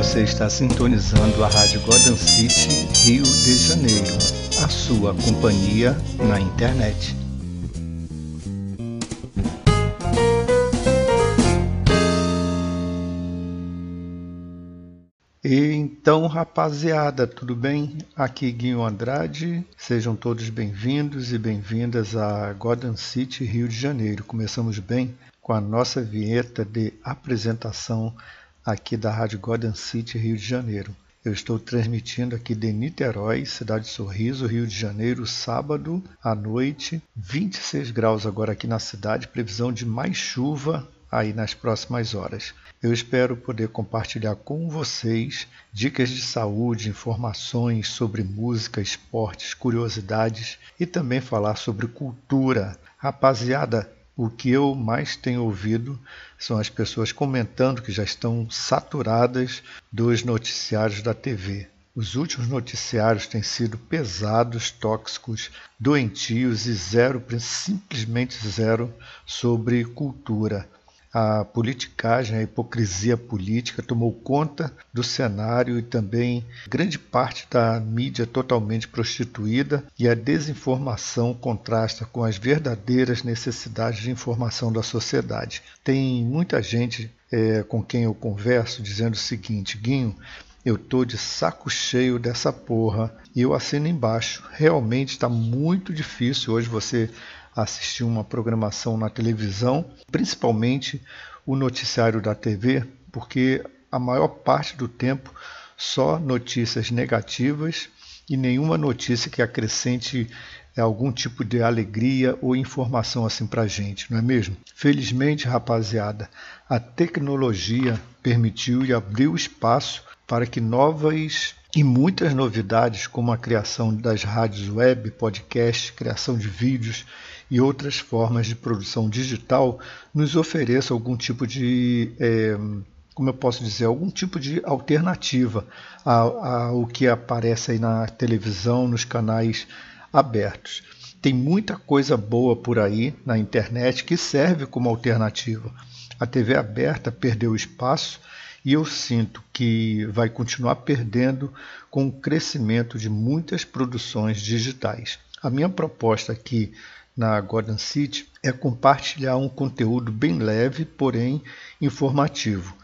Você está sintonizando a Rádio Golden City, Rio de Janeiro, a sua companhia na internet. Então, rapaziada, tudo bem? Aqui Guinho Andrade. Sejam todos bem-vindos e bem-vindas a Golden City, Rio de Janeiro. Começamos bem com a nossa vinheta de apresentação aqui da Rádio Golden City, Rio de Janeiro. Eu estou transmitindo aqui de Niterói, cidade de Sorriso, Rio de Janeiro, sábado à noite, 26 graus agora aqui na cidade, previsão de mais chuva aí nas próximas horas. Eu espero poder compartilhar com vocês dicas de saúde, informações sobre música, esportes, curiosidades e também falar sobre cultura. Rapaziada, o que eu mais tenho ouvido são as pessoas comentando que já estão saturadas dos noticiários da TV. Os últimos noticiários têm sido pesados, tóxicos, doentios e zero, simplesmente zero sobre cultura a politicagem, a hipocrisia política tomou conta do cenário e também grande parte da mídia totalmente prostituída e a desinformação contrasta com as verdadeiras necessidades de informação da sociedade. Tem muita gente é, com quem eu converso dizendo o seguinte, Guinho, eu tô de saco cheio dessa porra e eu assino embaixo. Realmente está muito difícil hoje você assistir uma programação na televisão, principalmente o noticiário da TV, porque a maior parte do tempo só notícias negativas e nenhuma notícia que acrescente algum tipo de alegria ou informação assim para gente, não é mesmo? Felizmente, rapaziada, a tecnologia permitiu e abriu espaço para que novas e muitas novidades, como a criação das rádios web, podcast, criação de vídeos e outras formas de produção digital nos ofereça algum tipo de, é, como eu posso dizer, algum tipo de alternativa ao que aparece aí na televisão, nos canais abertos. Tem muita coisa boa por aí na internet que serve como alternativa. A TV aberta perdeu espaço e eu sinto que vai continuar perdendo com o crescimento de muitas produções digitais. A minha proposta aqui na Gordon City é compartilhar um conteúdo bem leve, porém informativo.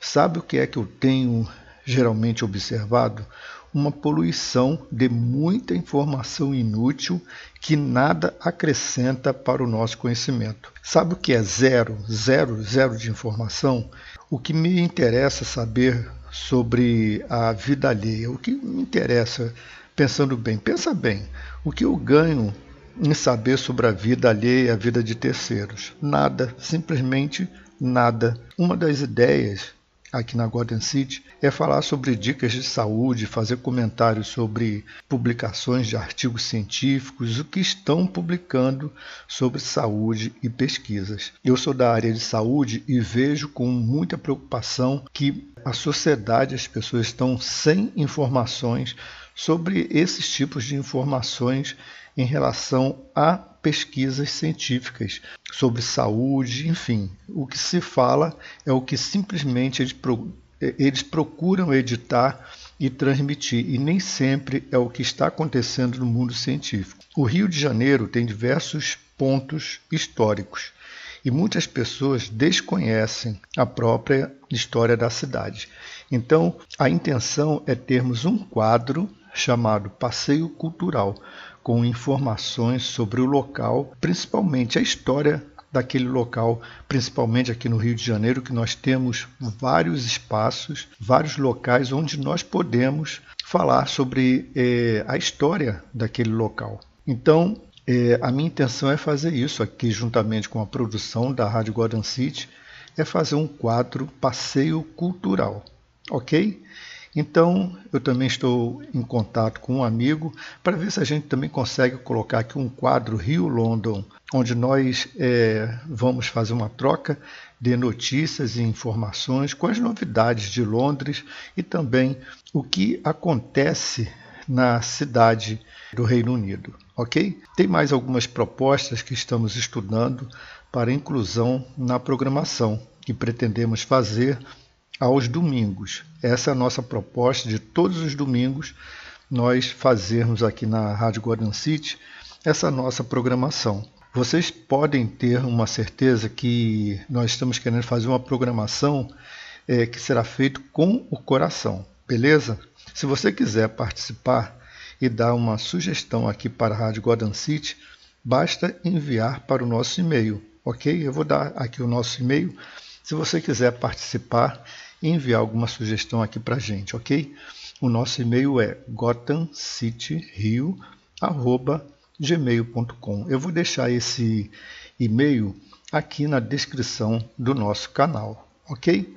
Sabe o que é que eu tenho geralmente observado? Uma poluição de muita informação inútil que nada acrescenta para o nosso conhecimento. Sabe o que é zero, zero, zero de informação? O que me interessa saber sobre a vida alheia, o que me interessa, pensando bem, pensa bem, o que eu ganho em saber sobre a vida alheia, a vida de terceiros. Nada, simplesmente nada. Uma das ideias aqui na Golden City é falar sobre dicas de saúde, fazer comentários sobre publicações de artigos científicos, o que estão publicando sobre saúde e pesquisas. Eu sou da área de saúde e vejo com muita preocupação que a sociedade, as pessoas estão sem informações sobre esses tipos de informações em relação a pesquisas científicas sobre saúde, enfim. O que se fala é o que simplesmente eles, eles procuram editar e transmitir, e nem sempre é o que está acontecendo no mundo científico. O Rio de Janeiro tem diversos pontos históricos e muitas pessoas desconhecem a própria história da cidade. Então, a intenção é termos um quadro chamado Passeio Cultural, com informações sobre o local, principalmente a história daquele local, principalmente aqui no Rio de Janeiro, que nós temos vários espaços, vários locais onde nós podemos falar sobre eh, a história daquele local. Então, eh, a minha intenção é fazer isso aqui, juntamente com a produção da Rádio Golden City, é fazer um quadro passeio cultural, ok? Então, eu também estou em contato com um amigo para ver se a gente também consegue colocar aqui um quadro Rio-London, onde nós é, vamos fazer uma troca de notícias e informações com as novidades de Londres e também o que acontece na cidade do Reino Unido, ok? Tem mais algumas propostas que estamos estudando para inclusão na programação que pretendemos fazer aos domingos. Essa é a nossa proposta de todos os domingos nós fazermos aqui na Rádio Gordon City essa nossa programação. Vocês podem ter uma certeza que nós estamos querendo fazer uma programação é, que será feita com o coração, beleza? Se você quiser participar e dar uma sugestão aqui para a Rádio Gordon City, basta enviar para o nosso e-mail, ok? Eu vou dar aqui o nosso e-mail. Se você quiser participar enviar alguma sugestão aqui para a gente, ok? O nosso e-mail é gothamcityrio.gmail.com. Eu vou deixar esse e-mail aqui na descrição do nosso canal, ok?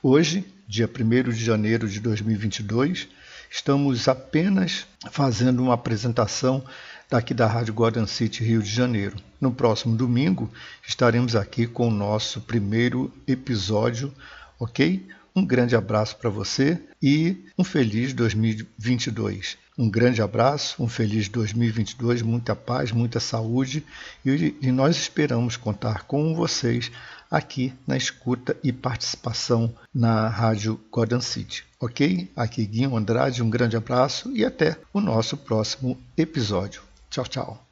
Hoje, dia 1 de janeiro de 2022, estamos apenas fazendo uma apresentação daqui da Rádio Gordon City, Rio de Janeiro. No próximo domingo estaremos aqui com o nosso primeiro episódio, ok? Um grande abraço para você e um feliz 2022. Um grande abraço, um feliz 2022, muita paz, muita saúde e, e nós esperamos contar com vocês aqui na escuta e participação na Rádio Gordon City. Ok? Aqui Guinho Andrade, um grande abraço e até o nosso próximo episódio. Tchau, tchau.